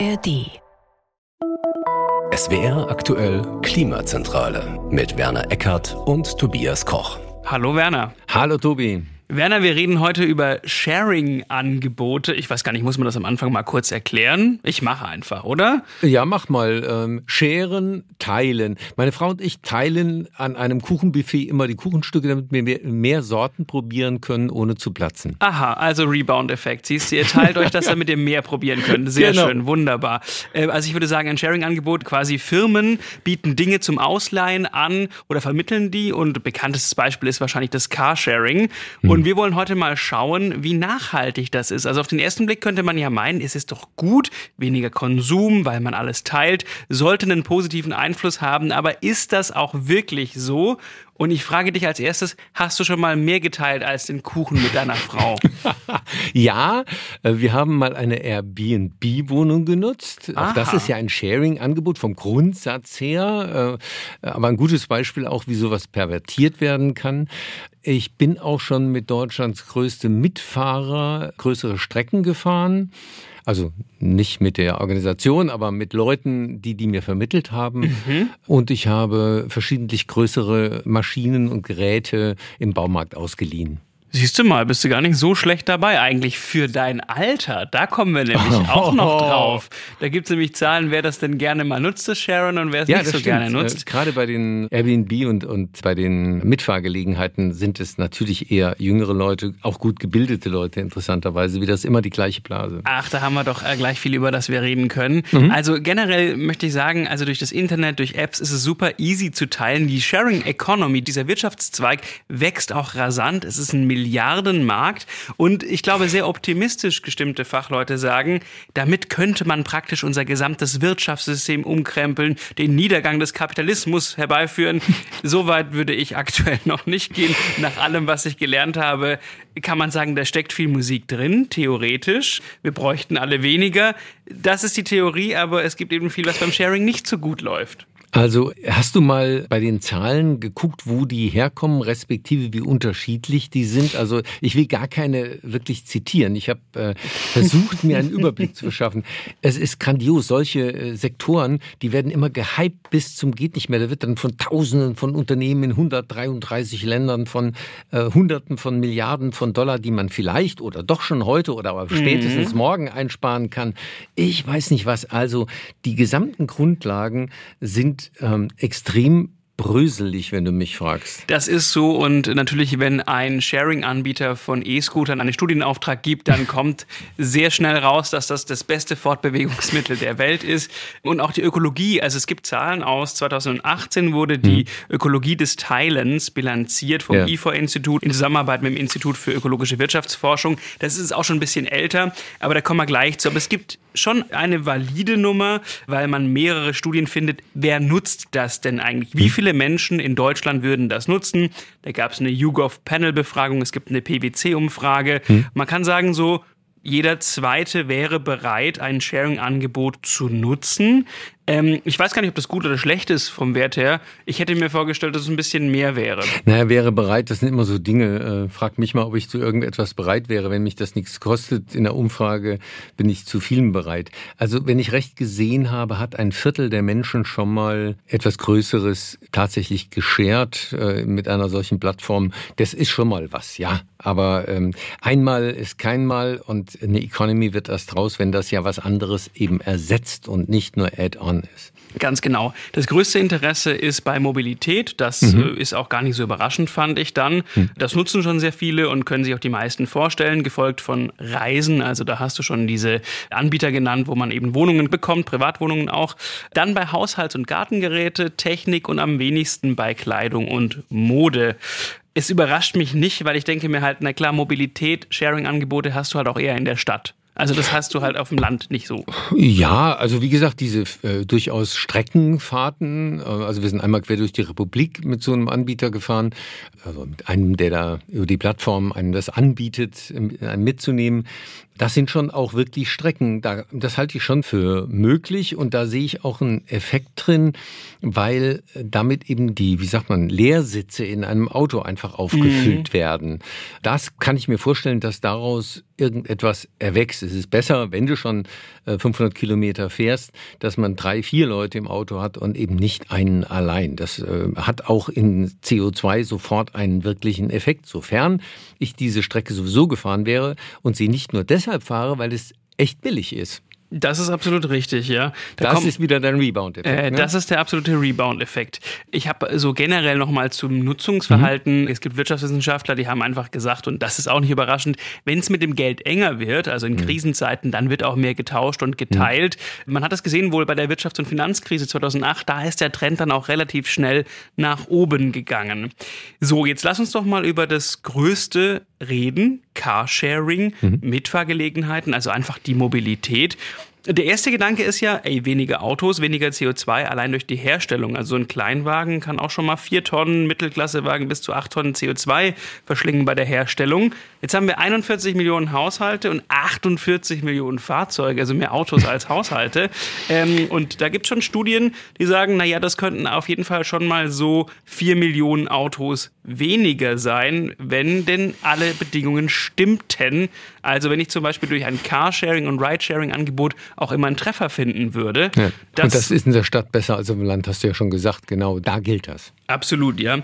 ARD. SWR aktuell Klimazentrale mit Werner Eckert und Tobias Koch. Hallo Werner. Hallo Tobi. Werner, wir reden heute über Sharing-Angebote. Ich weiß gar nicht, muss man das am Anfang mal kurz erklären? Ich mache einfach, oder? Ja, mach mal. Ähm, scheren, teilen. Meine Frau und ich teilen an einem Kuchenbuffet immer die Kuchenstücke, damit wir mehr, mehr Sorten probieren können, ohne zu platzen. Aha, also Rebound-Effekt. Siehst du, ihr teilt euch das, damit ihr mehr probieren könnt. Sehr genau. schön, wunderbar. Äh, also ich würde sagen, ein Sharing-Angebot, quasi Firmen bieten Dinge zum Ausleihen an oder vermitteln die. Und bekanntestes Beispiel ist wahrscheinlich das Carsharing. Mhm. Und wir wollen heute mal schauen, wie nachhaltig das ist. Also auf den ersten Blick könnte man ja meinen, es ist doch gut, weniger Konsum, weil man alles teilt, sollte einen positiven Einfluss haben. Aber ist das auch wirklich so? Und ich frage dich als erstes, hast du schon mal mehr geteilt als den Kuchen mit deiner Frau? ja, äh, wir haben mal eine Airbnb-Wohnung genutzt. Aha. Auch das ist ja ein Sharing-Angebot vom Grundsatz her, äh, aber ein gutes Beispiel auch, wie sowas pervertiert werden kann. Ich bin auch schon mit Deutschlands größtem Mitfahrer größere Strecken gefahren. Also nicht mit der Organisation, aber mit Leuten, die die mir vermittelt haben. Mhm. Und ich habe verschiedentlich größere Maschinen und Geräte im Baumarkt ausgeliehen. Siehst du mal, bist du gar nicht so schlecht dabei eigentlich für dein Alter. Da kommen wir nämlich auch noch drauf. Da gibt es nämlich Zahlen, wer das denn gerne mal nutzt, das Sharon, und wer es ja, nicht so stimmt. gerne nutzt. Äh, gerade bei den Airbnb und, und bei den Mitfahrgelegenheiten sind es natürlich eher jüngere Leute, auch gut gebildete Leute interessanterweise, wie das immer die gleiche Blase. Ach, da haben wir doch äh, gleich viel über das wir reden können. Mhm. Also generell möchte ich sagen, also durch das Internet, durch Apps ist es super easy zu teilen. Die Sharing Economy, dieser Wirtschaftszweig wächst auch rasant. Es ist ein Milliarden Milliardenmarkt. Und ich glaube, sehr optimistisch gestimmte Fachleute sagen, damit könnte man praktisch unser gesamtes Wirtschaftssystem umkrempeln, den Niedergang des Kapitalismus herbeiführen. so weit würde ich aktuell noch nicht gehen. Nach allem, was ich gelernt habe, kann man sagen, da steckt viel Musik drin, theoretisch. Wir bräuchten alle weniger. Das ist die Theorie, aber es gibt eben viel, was beim Sharing nicht so gut läuft. Also hast du mal bei den Zahlen geguckt, wo die herkommen, respektive wie unterschiedlich die sind? Also ich will gar keine wirklich zitieren. Ich habe äh, versucht, mir einen Überblick zu verschaffen. Es ist grandios. Solche äh, Sektoren, die werden immer gehypt bis zum geht nicht mehr. Da wird dann von Tausenden von Unternehmen in 133 Ländern von äh, Hunderten von Milliarden von Dollar, die man vielleicht oder doch schon heute oder aber spätestens mhm. morgen einsparen kann. Ich weiß nicht was. Also die gesamten Grundlagen sind ähm, extrem bröselig, wenn du mich fragst. Das ist so und natürlich, wenn ein Sharing-Anbieter von E-Scootern einen Studienauftrag gibt, dann kommt sehr schnell raus, dass das das beste Fortbewegungsmittel der Welt ist und auch die Ökologie. Also es gibt Zahlen aus 2018 wurde die hm. Ökologie des Teilens bilanziert vom ja. IFO-Institut in Zusammenarbeit mit dem Institut für ökologische Wirtschaftsforschung. Das ist auch schon ein bisschen älter, aber da kommen wir gleich zu. Aber es gibt schon eine valide Nummer, weil man mehrere Studien findet. Wer nutzt das denn eigentlich? Wie hm. viele Menschen in Deutschland würden das nutzen? Da gab es eine YouGov-Panel-Befragung, es gibt eine PwC-Umfrage. Hm. Man kann sagen, so jeder Zweite wäre bereit, ein Sharing-Angebot zu nutzen. Ähm, ich weiß gar nicht, ob das gut oder schlecht ist vom Wert her. Ich hätte mir vorgestellt, dass es ein bisschen mehr wäre. Naja, wäre bereit, das sind immer so Dinge. Äh, frag mich mal, ob ich zu irgendetwas bereit wäre. Wenn mich das nichts kostet in der Umfrage, bin ich zu vielem bereit. Also, wenn ich recht gesehen habe, hat ein Viertel der Menschen schon mal etwas Größeres tatsächlich geshared äh, mit einer solchen Plattform. Das ist schon mal was, ja. Aber ähm, einmal ist kein Mal und eine Economy wird erst raus, wenn das ja was anderes eben ersetzt und nicht nur Add-on ist. Ganz genau. Das größte Interesse ist bei Mobilität. Das mhm. Äh, ist auch gar nicht so überraschend, fand ich dann. Mhm. Das nutzen schon sehr viele und können sich auch die meisten vorstellen, gefolgt von Reisen. Also da hast du schon diese Anbieter genannt, wo man eben Wohnungen bekommt, Privatwohnungen auch. Dann bei Haushalts- und Gartengeräte, Technik und am wenigsten bei Kleidung und Mode es überrascht mich nicht, weil ich denke mir halt, na klar, Mobilität, Sharing-Angebote hast du halt auch eher in der Stadt. Also das hast du halt auf dem Land nicht so. Ja, also wie gesagt, diese äh, durchaus Streckenfahrten, äh, also wir sind einmal quer durch die Republik mit so einem Anbieter gefahren, also mit einem, der da über die Plattform einem das anbietet, einem mitzunehmen. Das sind schon auch wirklich Strecken. das halte ich schon für möglich und da sehe ich auch einen Effekt drin, weil damit eben die, wie sagt man, Leersitze in einem Auto einfach aufgefüllt mhm. werden. Das kann ich mir vorstellen, dass daraus irgendetwas erwächst. Es ist besser, wenn du schon 500 äh, Kilometer fährst, dass man drei, vier Leute im Auto hat und eben nicht einen allein. Das äh, hat auch in CO2 sofort einen wirklichen Effekt, sofern ich diese Strecke sowieso gefahren wäre und sie nicht nur deshalb fahre, weil es echt billig ist. Das ist absolut richtig, ja. Da das kommt, ist wieder dein Rebound-Effekt. Äh, ne? Das ist der absolute Rebound-Effekt. Ich habe so generell nochmal zum Nutzungsverhalten. Mhm. Es gibt Wirtschaftswissenschaftler, die haben einfach gesagt, und das ist auch nicht überraschend, wenn es mit dem Geld enger wird, also in mhm. Krisenzeiten, dann wird auch mehr getauscht und geteilt. Mhm. Man hat das gesehen wohl bei der Wirtschafts- und Finanzkrise 2008. Da ist der Trend dann auch relativ schnell nach oben gegangen. So, jetzt lass uns doch mal über das größte reden, Carsharing, mhm. Mitfahrgelegenheiten, also einfach die Mobilität. Der erste Gedanke ist ja, ey, weniger Autos, weniger CO2 allein durch die Herstellung. Also ein Kleinwagen kann auch schon mal vier Tonnen, Mittelklassewagen bis zu acht Tonnen CO2 verschlingen bei der Herstellung. Jetzt haben wir 41 Millionen Haushalte und 48 Millionen Fahrzeuge, also mehr Autos als Haushalte. Ähm, und da gibt es schon Studien, die sagen, naja, das könnten auf jeden Fall schon mal so vier Millionen Autos weniger sein, wenn denn alle Bedingungen stimmten. Also wenn ich zum Beispiel durch ein Carsharing und Ridesharing-Angebot auch immer einen Treffer finden würde. Ja. Das und das ist in der Stadt besser als im Land, hast du ja schon gesagt. Genau, da gilt das. Absolut, ja.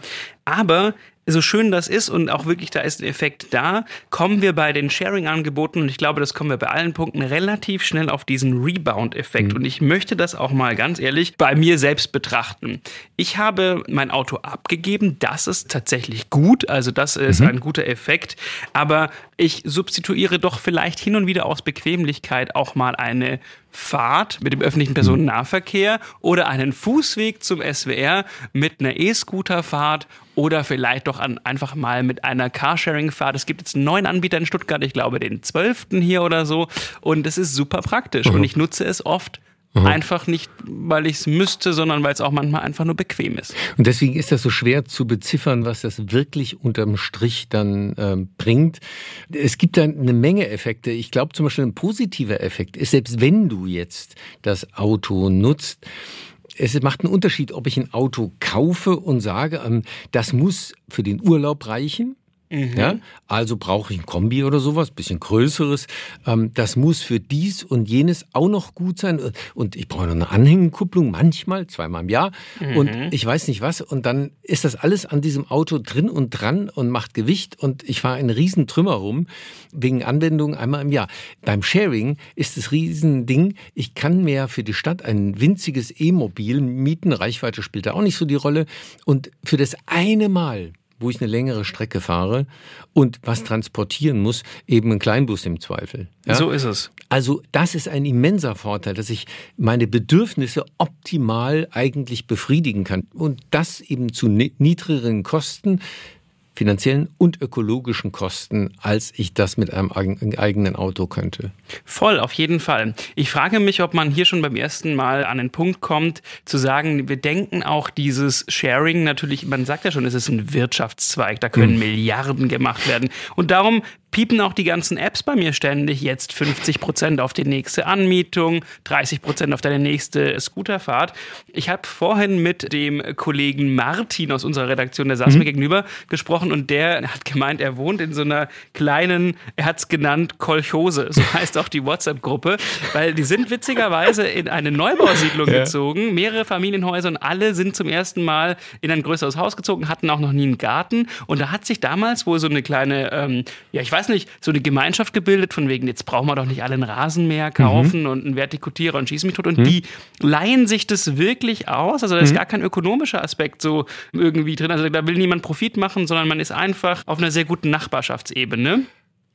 Aber so schön das ist und auch wirklich da ist ein Effekt da, kommen wir bei den Sharing-Angeboten und ich glaube, das kommen wir bei allen Punkten relativ schnell auf diesen Rebound-Effekt. Mhm. Und ich möchte das auch mal ganz ehrlich bei mir selbst betrachten. Ich habe mein Auto abgegeben, das ist tatsächlich gut, also das ist mhm. ein guter Effekt, aber ich substituiere doch vielleicht hin und wieder aus Bequemlichkeit auch mal eine Fahrt mit dem öffentlichen Personennahverkehr oder einen Fußweg zum SWR mit einer E-Scooter-Fahrt oder vielleicht doch an, einfach mal mit einer Carsharing-Fahrt. Es gibt jetzt einen neuen Anbieter in Stuttgart, ich glaube den 12. hier oder so. Und es ist super praktisch. Mhm. Und ich nutze es oft Mhm. Einfach nicht, weil ich es müsste, sondern weil es auch manchmal einfach nur bequem ist. Und deswegen ist das so schwer zu beziffern, was das wirklich unterm Strich dann äh, bringt. Es gibt da eine Menge Effekte. Ich glaube zum Beispiel ein positiver Effekt ist, selbst wenn du jetzt das Auto nutzt, es macht einen Unterschied, ob ich ein Auto kaufe und sage, ähm, das muss für den Urlaub reichen Mhm. Ja, also brauche ich ein Kombi oder sowas, bisschen größeres. Ähm, das muss für dies und jenes auch noch gut sein. Und ich brauche noch eine Anhängenkupplung, manchmal, zweimal im Jahr. Mhm. Und ich weiß nicht was. Und dann ist das alles an diesem Auto drin und dran und macht Gewicht. Und ich fahre einen riesen Trümmer rum, wegen Anwendung einmal im Jahr. Beim Sharing ist das Riesending, ich kann mir für die Stadt ein winziges E-Mobil mieten. Reichweite spielt da auch nicht so die Rolle. Und für das eine Mal wo ich eine längere Strecke fahre und was transportieren muss, eben ein Kleinbus im Zweifel. Ja? So ist es. Also das ist ein immenser Vorteil, dass ich meine Bedürfnisse optimal eigentlich befriedigen kann und das eben zu niedrigeren Kosten finanziellen und ökologischen Kosten, als ich das mit einem eigenen Auto könnte. Voll, auf jeden Fall. Ich frage mich, ob man hier schon beim ersten Mal an den Punkt kommt, zu sagen, wir denken auch dieses Sharing natürlich, man sagt ja schon, es ist ein Wirtschaftszweig, da können mhm. Milliarden gemacht werden. Und darum piepen auch die ganzen Apps bei mir ständig. Jetzt 50 Prozent auf die nächste Anmietung, 30 Prozent auf deine nächste Scooterfahrt. Ich habe vorhin mit dem Kollegen Martin aus unserer Redaktion, der saß mhm. mir gegenüber, gesprochen und der hat gemeint, er wohnt in so einer kleinen, er hat es genannt, Kolchose. So heißt auch die WhatsApp-Gruppe, weil die sind witzigerweise in eine Neubausiedlung ja. gezogen, mehrere Familienhäuser und alle sind zum ersten Mal in ein größeres Haus gezogen, hatten auch noch nie einen Garten und da hat sich damals wohl so eine kleine, ähm, ja, ich weiß weiß nicht, so eine Gemeinschaft gebildet, von wegen, jetzt brauchen wir doch nicht alle einen Rasenmäher kaufen mhm. und einen Vertikutierer und schießen mich tot. Und mhm. die leihen sich das wirklich aus. Also da ist mhm. gar kein ökonomischer Aspekt so irgendwie drin. Also da will niemand Profit machen, sondern man ist einfach auf einer sehr guten Nachbarschaftsebene.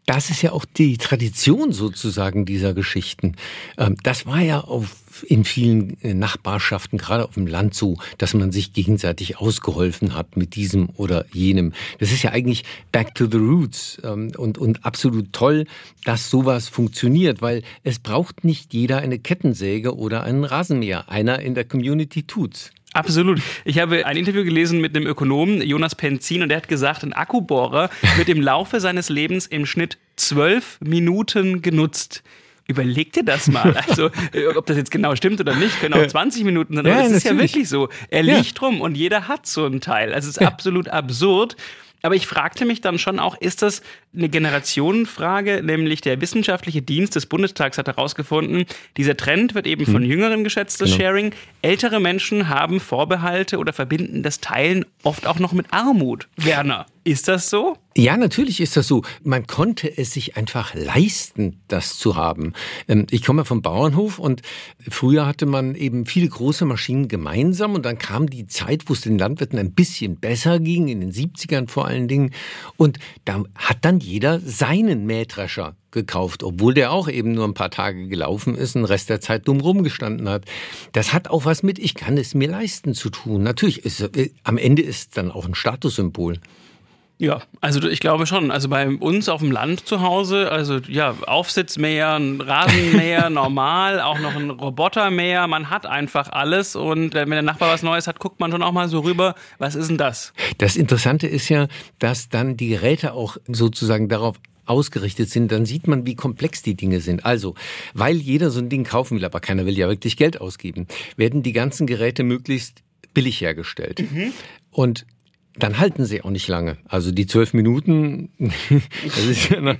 Das ist ja auch die Tradition sozusagen dieser Geschichten. Ähm, das war ja auf, in vielen äh, Nachbarschaften, gerade auf dem Land so, dass man sich gegenseitig ausgeholfen hat mit diesem oder jenem. Das ist ja eigentlich back to the roots ähm, und, und absolut toll, dass sowas funktioniert, weil es braucht nicht jeder eine Kettensäge oder einen Rasenmäher. Einer in der Community tut's. Absolut. Ich habe ein Interview gelesen mit einem Ökonomen, Jonas Penzin, und der hat gesagt, ein Akkubohrer wird im Laufe seines Lebens im Schnitt zwölf Minuten genutzt. Überleg dir das mal. Also, äh, ob das jetzt genau stimmt oder nicht, können auch 20 Minuten sein. Aber ja, es ist ja wirklich so. Er liegt ja. rum und jeder hat so einen Teil. Also, es ist ja. absolut absurd. Aber ich fragte mich dann schon auch, ist das eine Generationenfrage? Nämlich der wissenschaftliche Dienst des Bundestags hat herausgefunden, dieser Trend wird eben von hm. Jüngeren geschätzt, das genau. Sharing. Ältere Menschen haben Vorbehalte oder verbinden das Teilen oft auch noch mit Armut. Werner, ist das so? Ja, natürlich ist das so. Man konnte es sich einfach leisten, das zu haben. Ähm, ich komme vom Bauernhof und früher hatte man eben viele große Maschinen gemeinsam und dann kam die Zeit, wo es den Landwirten ein bisschen besser ging, in den 70ern vor allen Dingen. Und da hat dann jeder seinen Mähdrescher gekauft, obwohl der auch eben nur ein paar Tage gelaufen ist und den Rest der Zeit dumm rumgestanden hat. Das hat auch was mit, ich kann es mir leisten zu tun. Natürlich ist, äh, am Ende ist es dann auch ein Statussymbol. Ja, also ich glaube schon. Also bei uns auf dem Land zu Hause, also ja, Aufsitzmäher, ein Rasenmäher, normal, auch noch ein Robotermäher. Man hat einfach alles und wenn der Nachbar was Neues hat, guckt man schon auch mal so rüber, was ist denn das? Das Interessante ist ja, dass dann die Geräte auch sozusagen darauf ausgerichtet sind, dann sieht man, wie komplex die Dinge sind. Also, weil jeder so ein Ding kaufen will, aber keiner will ja wirklich Geld ausgeben, werden die ganzen Geräte möglichst billig hergestellt. Mhm. Und dann halten sie auch nicht lange. Also die zwölf Minuten, das ist ja noch,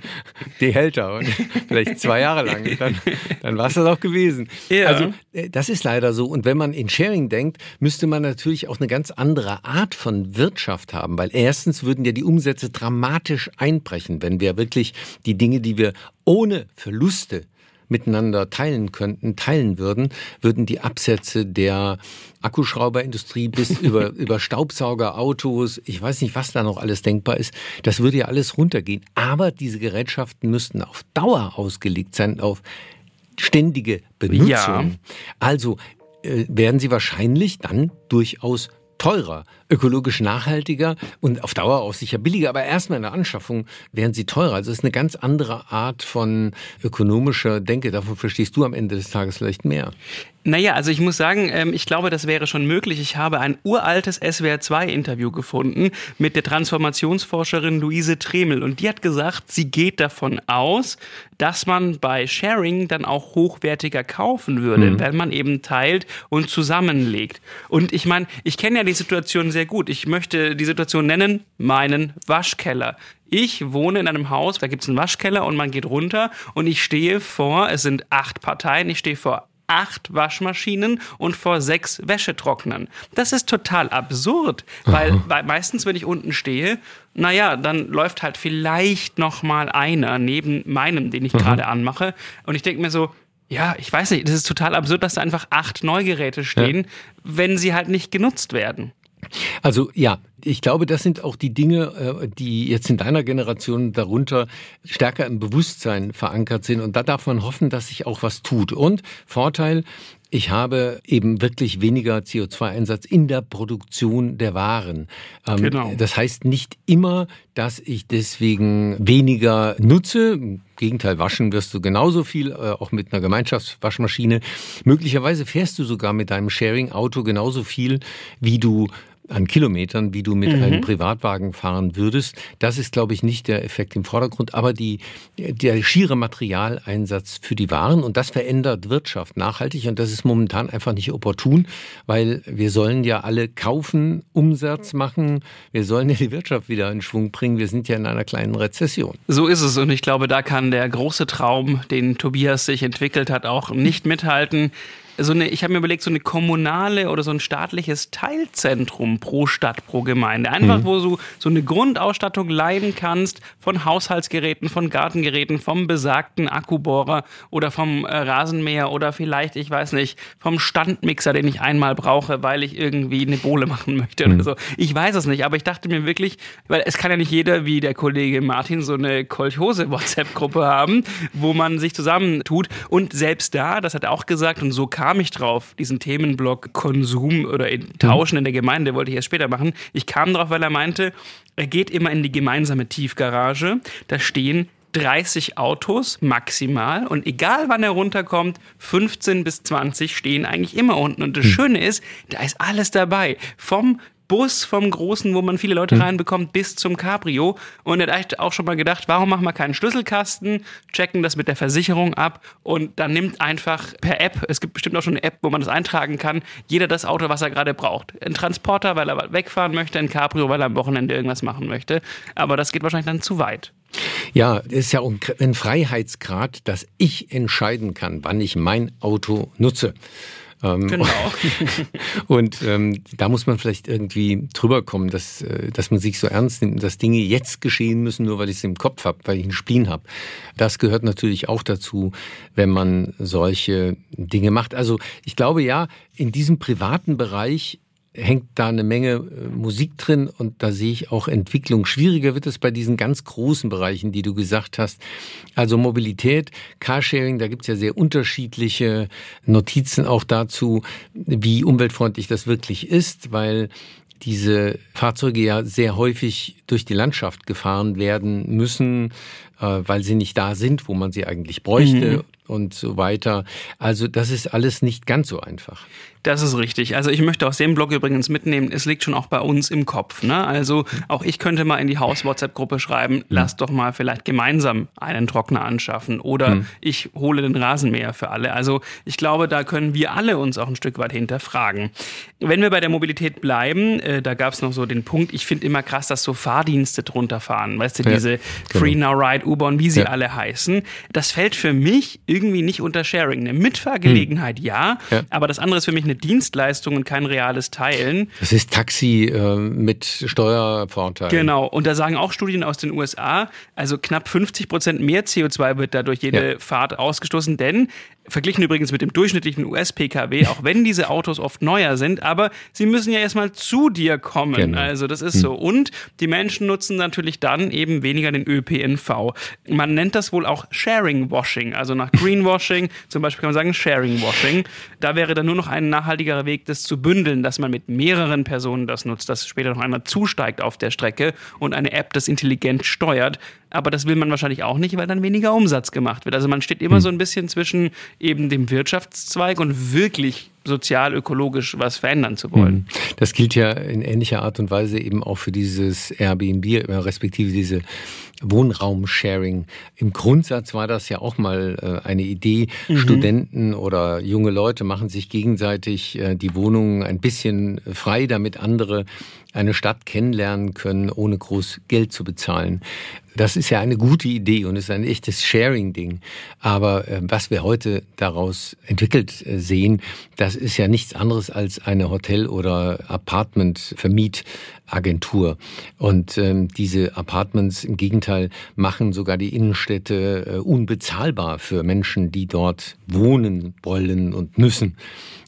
die hält er. vielleicht zwei Jahre lang. Dann, dann war es das auch gewesen. Ja. Also äh, das ist leider so. Und wenn man in Sharing denkt, müsste man natürlich auch eine ganz andere Art von Wirtschaft haben. Weil erstens würden ja die Umsätze dramatisch einbrechen, wenn wir wirklich die Dinge, die wir ohne Verluste miteinander teilen könnten, teilen würden, würden die Absätze der Akkuschrauberindustrie bis über, über Staubsaugerautos, ich weiß nicht, was da noch alles denkbar ist, das würde ja alles runtergehen. Aber diese Gerätschaften müssten auf Dauer ausgelegt sein, auf ständige Benutzung. Ja. Also äh, werden sie wahrscheinlich dann durchaus teurer, ökologisch nachhaltiger und auf Dauer auch sicher billiger, aber erstmal in der Anschaffung wären sie teurer. Also es ist eine ganz andere Art von ökonomischer Denke. Davon verstehst du am Ende des Tages vielleicht mehr. Naja, also ich muss sagen, ähm, ich glaube, das wäre schon möglich. Ich habe ein uraltes SWR2-Interview gefunden mit der Transformationsforscherin Luise Tremel und die hat gesagt, sie geht davon aus, dass man bei Sharing dann auch hochwertiger kaufen würde, mhm. wenn man eben teilt und zusammenlegt. Und ich meine, ich kenne ja die Situation sehr gut. Ich möchte die Situation nennen, meinen Waschkeller. Ich wohne in einem Haus, da gibt es einen Waschkeller und man geht runter und ich stehe vor, es sind acht Parteien, ich stehe vor acht Waschmaschinen und vor sechs Wäschetrocknern. Das ist total absurd, weil, weil meistens, wenn ich unten stehe, naja, dann läuft halt vielleicht noch mal einer neben meinem, den ich Aha. gerade anmache. Und ich denke mir so, ja, ich weiß nicht, das ist total absurd, dass da einfach acht Neugeräte stehen, ja. wenn sie halt nicht genutzt werden. Also ja, ich glaube, das sind auch die Dinge, äh, die jetzt in deiner Generation darunter stärker im Bewusstsein verankert sind. Und da darf man hoffen, dass sich auch was tut. Und Vorteil, ich habe eben wirklich weniger CO2-Einsatz in der Produktion der Waren. Ähm, genau. Das heißt nicht immer, dass ich deswegen weniger nutze. Im Gegenteil, waschen wirst du genauso viel, äh, auch mit einer Gemeinschaftswaschmaschine. Möglicherweise fährst du sogar mit deinem Sharing-Auto genauso viel, wie du an Kilometern, wie du mit mhm. einem Privatwagen fahren würdest. Das ist, glaube ich, nicht der Effekt im Vordergrund, aber die, der schiere Materialeinsatz für die Waren und das verändert Wirtschaft nachhaltig und das ist momentan einfach nicht opportun, weil wir sollen ja alle kaufen, Umsatz machen, wir sollen ja die Wirtschaft wieder in Schwung bringen. Wir sind ja in einer kleinen Rezession. So ist es und ich glaube, da kann der große Traum, den Tobias sich entwickelt hat, auch nicht mithalten so eine, ich habe mir überlegt, so eine kommunale oder so ein staatliches Teilzentrum pro Stadt, pro Gemeinde. Einfach, mhm. wo du so eine Grundausstattung leihen kannst von Haushaltsgeräten, von Gartengeräten, vom besagten Akkubohrer oder vom äh, Rasenmäher oder vielleicht, ich weiß nicht, vom Standmixer, den ich einmal brauche, weil ich irgendwie eine Bohle machen möchte mhm. oder so. Ich weiß es nicht, aber ich dachte mir wirklich, weil es kann ja nicht jeder wie der Kollege Martin so eine Kolchose-WhatsApp-Gruppe haben, wo man sich zusammentut. Und selbst da, das hat er auch gesagt, und so kam kam ich drauf, diesen Themenblock Konsum oder in, Tauschen in der Gemeinde, wollte ich erst später machen. Ich kam drauf, weil er meinte, er geht immer in die gemeinsame Tiefgarage. Da stehen 30 Autos maximal und egal wann er runterkommt, 15 bis 20 stehen eigentlich immer unten. Und das hm. Schöne ist, da ist alles dabei. Vom Bus vom Großen, wo man viele Leute hm. reinbekommt, bis zum Cabrio. Und er hat auch schon mal gedacht, warum machen wir keinen Schlüsselkasten, checken das mit der Versicherung ab und dann nimmt einfach per App, es gibt bestimmt auch schon eine App, wo man das eintragen kann, jeder das Auto, was er gerade braucht. Ein Transporter, weil er wegfahren möchte, ein Cabrio, weil er am Wochenende irgendwas machen möchte. Aber das geht wahrscheinlich dann zu weit. Ja, es ist ja ein Freiheitsgrad, dass ich entscheiden kann, wann ich mein Auto nutze. Ähm, genau. und ähm, da muss man vielleicht irgendwie drüber kommen, dass, äh, dass man sich so ernst nimmt, dass Dinge jetzt geschehen müssen, nur weil ich es im Kopf habe, weil ich einen Spleen habe. Das gehört natürlich auch dazu, wenn man solche Dinge macht. Also ich glaube ja, in diesem privaten Bereich hängt da eine Menge äh, Musik drin und da sehe ich auch Entwicklung. Schwieriger wird es bei diesen ganz großen Bereichen, die du gesagt hast. Also Mobilität, Carsharing, da gibt es ja sehr unterschiedliche Notizen auch dazu, wie umweltfreundlich das wirklich ist, weil diese Fahrzeuge ja sehr häufig durch die Landschaft gefahren werden müssen, weil sie nicht da sind, wo man sie eigentlich bräuchte. Mhm und so weiter. Also das ist alles nicht ganz so einfach. Das ist richtig. Also ich möchte aus dem Blog übrigens mitnehmen, es liegt schon auch bei uns im Kopf. Ne? Also auch ich könnte mal in die Haus-WhatsApp-Gruppe schreiben, lass doch mal vielleicht gemeinsam einen Trockner anschaffen oder hm. ich hole den Rasenmäher für alle. Also ich glaube, da können wir alle uns auch ein Stück weit hinterfragen. Wenn wir bei der Mobilität bleiben, äh, da gab es noch so den Punkt, ich finde immer krass, dass so Fahrdienste drunter fahren. Weißt du, ja, diese genau. Free Now Ride, U-Bahn, wie sie ja. alle heißen. Das fällt für mich irgendwie nicht unter Sharing. Eine Mitfahrgelegenheit hm. ja, ja, aber das andere ist für mich eine Dienstleistung und kein reales Teilen. Das ist Taxi äh, mit Steuervorteil. Genau. Und da sagen auch Studien aus den USA, also knapp 50 Prozent mehr CO2 wird dadurch jede ja. Fahrt ausgestoßen, denn Verglichen übrigens mit dem durchschnittlichen US-Pkw, auch wenn diese Autos oft neuer sind, aber sie müssen ja erstmal zu dir kommen. Genau. Also das ist hm. so. Und die Menschen nutzen natürlich dann eben weniger den ÖPNV. Man nennt das wohl auch Sharing-Washing, also nach Greenwashing zum Beispiel kann man sagen Sharing-Washing. Da wäre dann nur noch ein nachhaltigerer Weg, das zu bündeln, dass man mit mehreren Personen das nutzt, dass später noch einer zusteigt auf der Strecke und eine App das intelligent steuert aber das will man wahrscheinlich auch nicht, weil dann weniger Umsatz gemacht wird. Also man steht immer hm. so ein bisschen zwischen eben dem Wirtschaftszweig und wirklich sozial, ökologisch was verändern zu wollen. Hm. Das gilt ja in ähnlicher Art und Weise eben auch für dieses Airbnb, respektive diese Wohnraum-Sharing. Im Grundsatz war das ja auch mal äh, eine Idee. Mhm. Studenten oder junge Leute machen sich gegenseitig äh, die Wohnungen ein bisschen frei, damit andere eine Stadt kennenlernen können, ohne groß Geld zu bezahlen. Das ist ja eine gute Idee und ist ein echtes Sharing-Ding. Aber äh, was wir heute daraus entwickelt äh, sehen, das ist ja nichts anderes als eine Hotel- oder Apartment-Vermietagentur. Und ähm, diese Apartments im Gegenteil machen sogar die Innenstädte äh, unbezahlbar für Menschen, die dort wohnen wollen und müssen,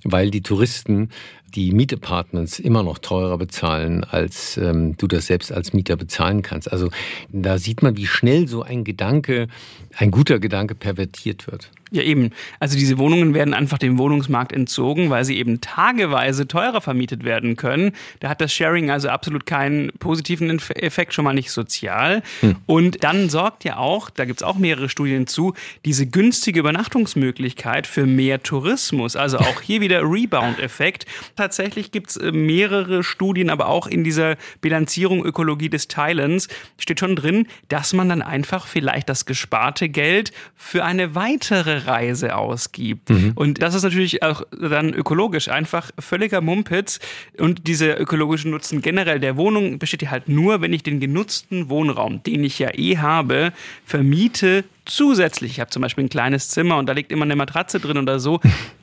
weil die Touristen die Mietapartments immer noch teurer bezahlen, als ähm, du das selbst als Mieter bezahlen kannst. Also da sieht man, wie schnell so ein Gedanke, ein guter Gedanke pervertiert wird. Ja, eben. Also diese Wohnungen werden einfach dem Wohnungsmarkt entzogen, weil sie eben tageweise teurer vermietet werden können. Da hat das Sharing also absolut keinen positiven Effekt, schon mal nicht sozial. Hm. Und dann sorgt ja auch, da gibt es auch mehrere Studien zu, diese günstige Übernachtungsmöglichkeit für mehr Tourismus. Also auch hier wieder Rebound-Effekt. Tatsächlich gibt es äh, mehrere Studien, aber auch in dieser Bilanzierung Ökologie des Teilens steht schon drin, dass man dann einfach vielleicht das gesparte Geld für eine weitere Reise ausgibt. Mhm. Und das ist natürlich auch dann ökologisch einfach völliger Mumpitz. Und dieser ökologische Nutzen generell der Wohnung besteht ja halt nur, wenn ich den genutzten Wohnraum, den ich ja eh habe, vermiete zusätzlich. Ich habe zum Beispiel ein kleines Zimmer und da liegt immer eine Matratze drin oder so.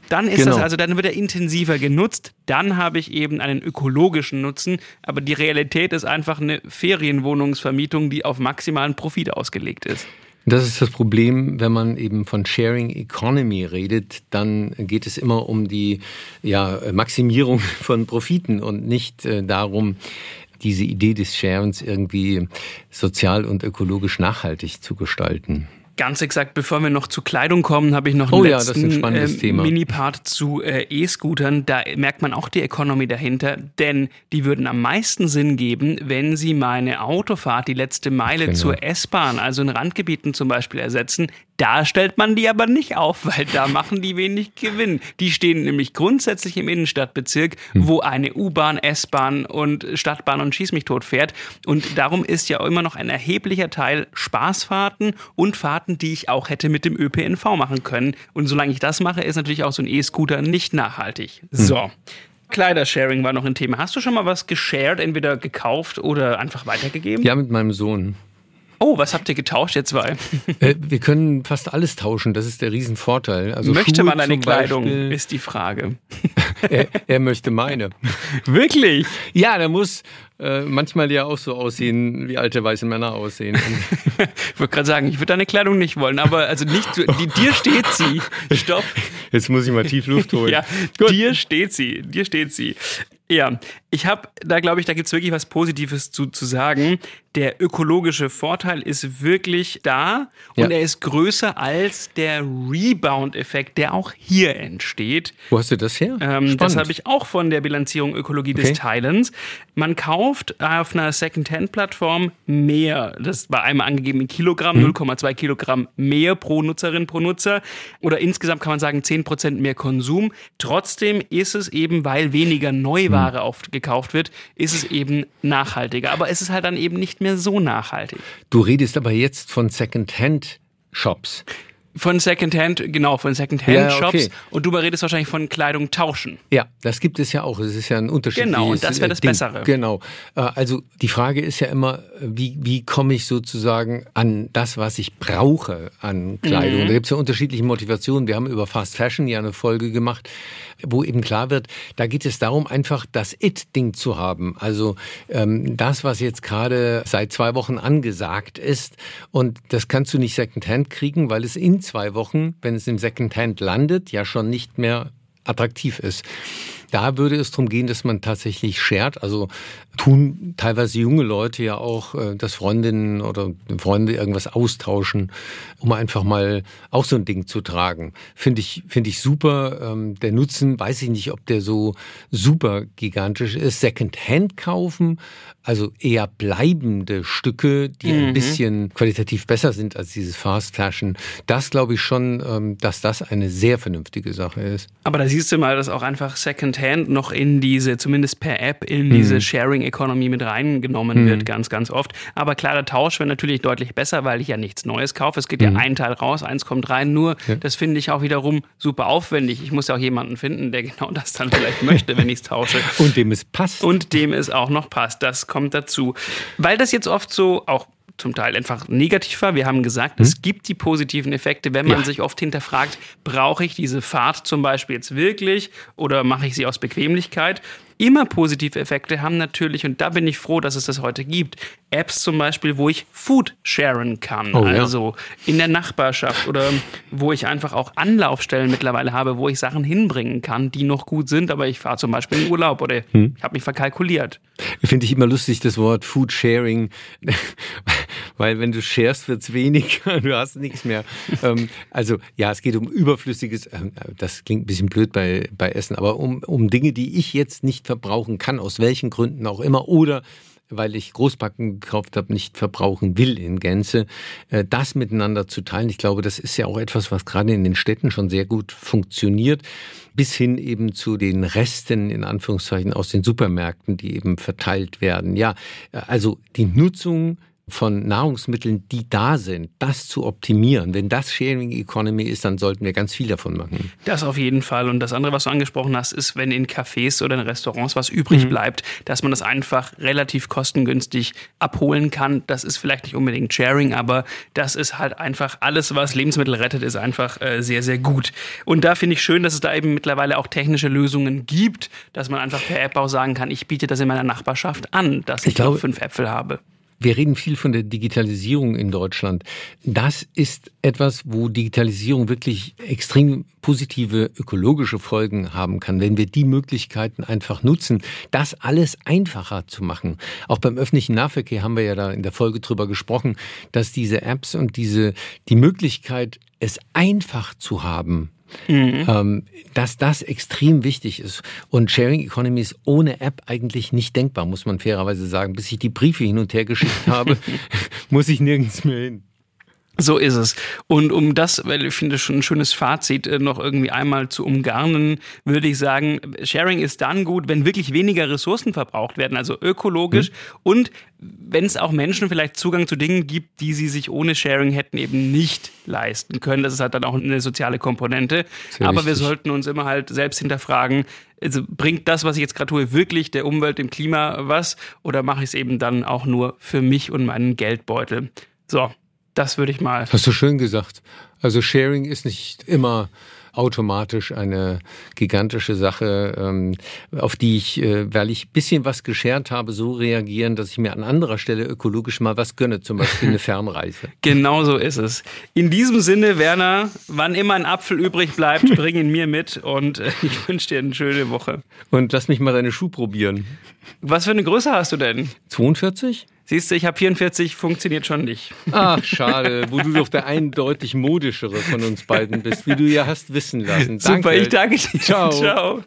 Dann ist genau. das also, dann wird er intensiver genutzt. Dann habe ich eben einen ökologischen Nutzen. Aber die Realität ist einfach eine Ferienwohnungsvermietung, die auf maximalen Profit ausgelegt ist. Das ist das Problem, wenn man eben von Sharing Economy redet, dann geht es immer um die ja, Maximierung von Profiten und nicht äh, darum, diese Idee des Sharens irgendwie sozial und ökologisch nachhaltig zu gestalten. Ganz exakt, bevor wir noch zu Kleidung kommen, habe ich noch einen oh, letzten ja, äh, Mini-Part zu äh, E-Scootern. Da merkt man auch die Economy dahinter, denn die würden am meisten Sinn geben, wenn sie meine Autofahrt, die letzte Meile genau. zur S-Bahn, also in Randgebieten zum Beispiel ersetzen. Da stellt man die aber nicht auf, weil da machen die wenig Gewinn. Die stehen nämlich grundsätzlich im Innenstadtbezirk, hm. wo eine U-Bahn, S-Bahn und Stadtbahn und Schieß mich tot fährt. Und darum ist ja immer noch ein erheblicher Teil Spaßfahrten und Fahrten, die ich auch hätte mit dem ÖPNV machen können. Und solange ich das mache, ist natürlich auch so ein E-Scooter nicht nachhaltig. Hm. So. Kleidersharing war noch ein Thema. Hast du schon mal was geshared, entweder gekauft oder einfach weitergegeben? Ja, mit meinem Sohn. Oh, was habt ihr getauscht, ihr zwei? Äh, wir können fast alles tauschen, das ist der Riesenvorteil. Also möchte Schuhe man eine Kleidung, Beispiel, ist die Frage. er, er, möchte meine. Wirklich? Ja, der muss äh, manchmal ja auch so aussehen, wie alte weiße Männer aussehen. ich wollte gerade sagen, ich würde deine Kleidung nicht wollen, aber also nicht, die, dir steht sie. Stopp. Jetzt muss ich mal tief Luft holen. ja, Gut. dir steht sie, dir steht sie. Ja, ich habe, da glaube ich, da gibt es wirklich was Positives zu, zu sagen. Der ökologische Vorteil ist wirklich da und ja. er ist größer als der Rebound-Effekt, der auch hier entsteht. Wo hast du das her? Ähm, das habe ich auch von der Bilanzierung Ökologie okay. des Teilens. Man kauft auf einer Second-Hand-Plattform mehr, das war einmal angegeben in Kilogramm, hm. 0,2 Kilogramm mehr pro Nutzerin, pro Nutzer. Oder insgesamt kann man sagen 10% mehr Konsum. Trotzdem ist es eben, weil weniger Neuware hm. aufgekauft wird, ist es eben nachhaltiger. Aber es ist halt dann eben nicht mehr so nachhaltig. Du redest aber jetzt von Second-Hand-Shops. Von Secondhand, genau, von Secondhand-Shops. Ja, okay. Und du redest wahrscheinlich von Kleidung tauschen. Ja, das gibt es ja auch. Es ist ja ein Unterschied. Genau, und das wäre das Ding. Bessere. Genau. Äh, also die Frage ist ja immer, wie, wie komme ich sozusagen an das, was ich brauche an Kleidung? Mhm. Da gibt es ja unterschiedliche Motivationen. Wir haben über Fast Fashion ja eine Folge gemacht, wo eben klar wird, da geht es darum, einfach das It-Ding zu haben. Also ähm, das, was jetzt gerade seit zwei Wochen angesagt ist. Und das kannst du nicht Secondhand kriegen, weil es in zwei Wochen, wenn es im Secondhand landet, ja schon nicht mehr attraktiv ist. Da würde es darum gehen, dass man tatsächlich shared, also tun teilweise junge Leute ja auch, äh, dass Freundinnen oder Freunde irgendwas austauschen, um einfach mal auch so ein Ding zu tragen. Finde ich, finde ich super. Ähm, der Nutzen, weiß ich nicht, ob der so super gigantisch ist. Secondhand kaufen, also eher bleibende Stücke, die mhm. ein bisschen qualitativ besser sind als dieses Fast Fashion. Das glaube ich schon, ähm, dass das eine sehr vernünftige Sache ist. Aber da siehst du mal, dass auch einfach Secondhand noch in diese, zumindest per App, in diese mhm. Sharing Economy mit reingenommen mhm. wird, ganz, ganz oft. Aber klar, der Tausch wäre natürlich deutlich besser, weil ich ja nichts Neues kaufe. Es geht mhm. ja ein Teil raus, eins kommt rein. Nur, ja. das finde ich auch wiederum super aufwendig. Ich muss ja auch jemanden finden, der genau das dann vielleicht möchte, wenn ich es tausche. Und dem es passt. Und dem es auch noch passt. Das kommt dazu. Weil das jetzt oft so auch zum Teil einfach negativ war. Wir haben gesagt, hm? es gibt die positiven Effekte, wenn man ja. sich oft hinterfragt, brauche ich diese Fahrt zum Beispiel jetzt wirklich oder mache ich sie aus Bequemlichkeit? Immer positive Effekte haben natürlich, und da bin ich froh, dass es das heute gibt, Apps zum Beispiel, wo ich Food sharen kann. Oh, also ja. in der Nachbarschaft oder wo ich einfach auch Anlaufstellen mittlerweile habe, wo ich Sachen hinbringen kann, die noch gut sind, aber ich fahre zum Beispiel in Urlaub oder hm. ich habe mich verkalkuliert. Finde ich immer lustig, das Wort Food Sharing, weil wenn du sharest, wird es weniger, du hast nichts mehr. ähm, also ja, es geht um überflüssiges, äh, das klingt ein bisschen blöd bei, bei Essen, aber um, um Dinge, die ich jetzt nicht verbrauchen kann, aus welchen Gründen auch immer, oder weil ich Großpacken gekauft habe, nicht verbrauchen will in Gänze, äh, das miteinander zu teilen. Ich glaube, das ist ja auch etwas, was gerade in den Städten schon sehr gut funktioniert, bis hin eben zu den Resten in Anführungszeichen aus den Supermärkten, die eben verteilt werden. Ja, also die Nutzung von Nahrungsmitteln, die da sind, das zu optimieren. Wenn das Sharing Economy ist, dann sollten wir ganz viel davon machen. Das auf jeden Fall. Und das andere, was du angesprochen hast, ist, wenn in Cafés oder in Restaurants was übrig mhm. bleibt, dass man das einfach relativ kostengünstig abholen kann. Das ist vielleicht nicht unbedingt Sharing, aber das ist halt einfach alles, was Lebensmittel rettet, ist einfach äh, sehr, sehr gut. Und da finde ich schön, dass es da eben mittlerweile auch technische Lösungen gibt, dass man einfach per App auch sagen kann, ich biete das in meiner Nachbarschaft an, dass ich, ich glaube, fünf Äpfel habe. Wir reden viel von der Digitalisierung in Deutschland. Das ist etwas, wo Digitalisierung wirklich extrem positive ökologische Folgen haben kann, wenn wir die Möglichkeiten einfach nutzen, das alles einfacher zu machen. Auch beim öffentlichen Nahverkehr haben wir ja da in der Folge drüber gesprochen, dass diese Apps und diese, die Möglichkeit, es einfach zu haben, Mhm. Ähm, dass das extrem wichtig ist. Und Sharing Economy ist ohne App eigentlich nicht denkbar, muss man fairerweise sagen. Bis ich die Briefe hin und her geschickt habe, muss ich nirgends mehr hin. So ist es. Und um das, weil ich finde schon ein schönes Fazit, äh, noch irgendwie einmal zu umgarnen, würde ich sagen, Sharing ist dann gut, wenn wirklich weniger Ressourcen verbraucht werden, also ökologisch mhm. und wenn es auch Menschen vielleicht Zugang zu Dingen gibt, die sie sich ohne Sharing hätten eben nicht leisten können. Das ist halt dann auch eine soziale Komponente. Sehr Aber wichtig. wir sollten uns immer halt selbst hinterfragen, also bringt das, was ich jetzt gerade tue, wirklich der Umwelt, dem Klima was? Oder mache ich es eben dann auch nur für mich und meinen Geldbeutel? So, das würde ich mal. Hast du schön gesagt. Also Sharing ist nicht immer automatisch eine gigantische Sache, ähm, auf die ich, äh, weil ich ein bisschen was geschert habe, so reagieren, dass ich mir an anderer Stelle ökologisch mal was gönne, zum Beispiel eine Fernreise. genau so ist es. In diesem Sinne, Werner, wann immer ein Apfel übrig bleibt, bring ihn mir mit und äh, ich wünsche dir eine schöne Woche. Und lass mich mal deine Schuhe probieren. Was für eine Größe hast du denn? 42? Siehst du, ich habe 44, funktioniert schon nicht. Ach, schade, wo du doch der eindeutig modischere von uns beiden bist, wie du ja hast wissen lassen. Danke. Super, ich danke dir. Ciao. Ciao.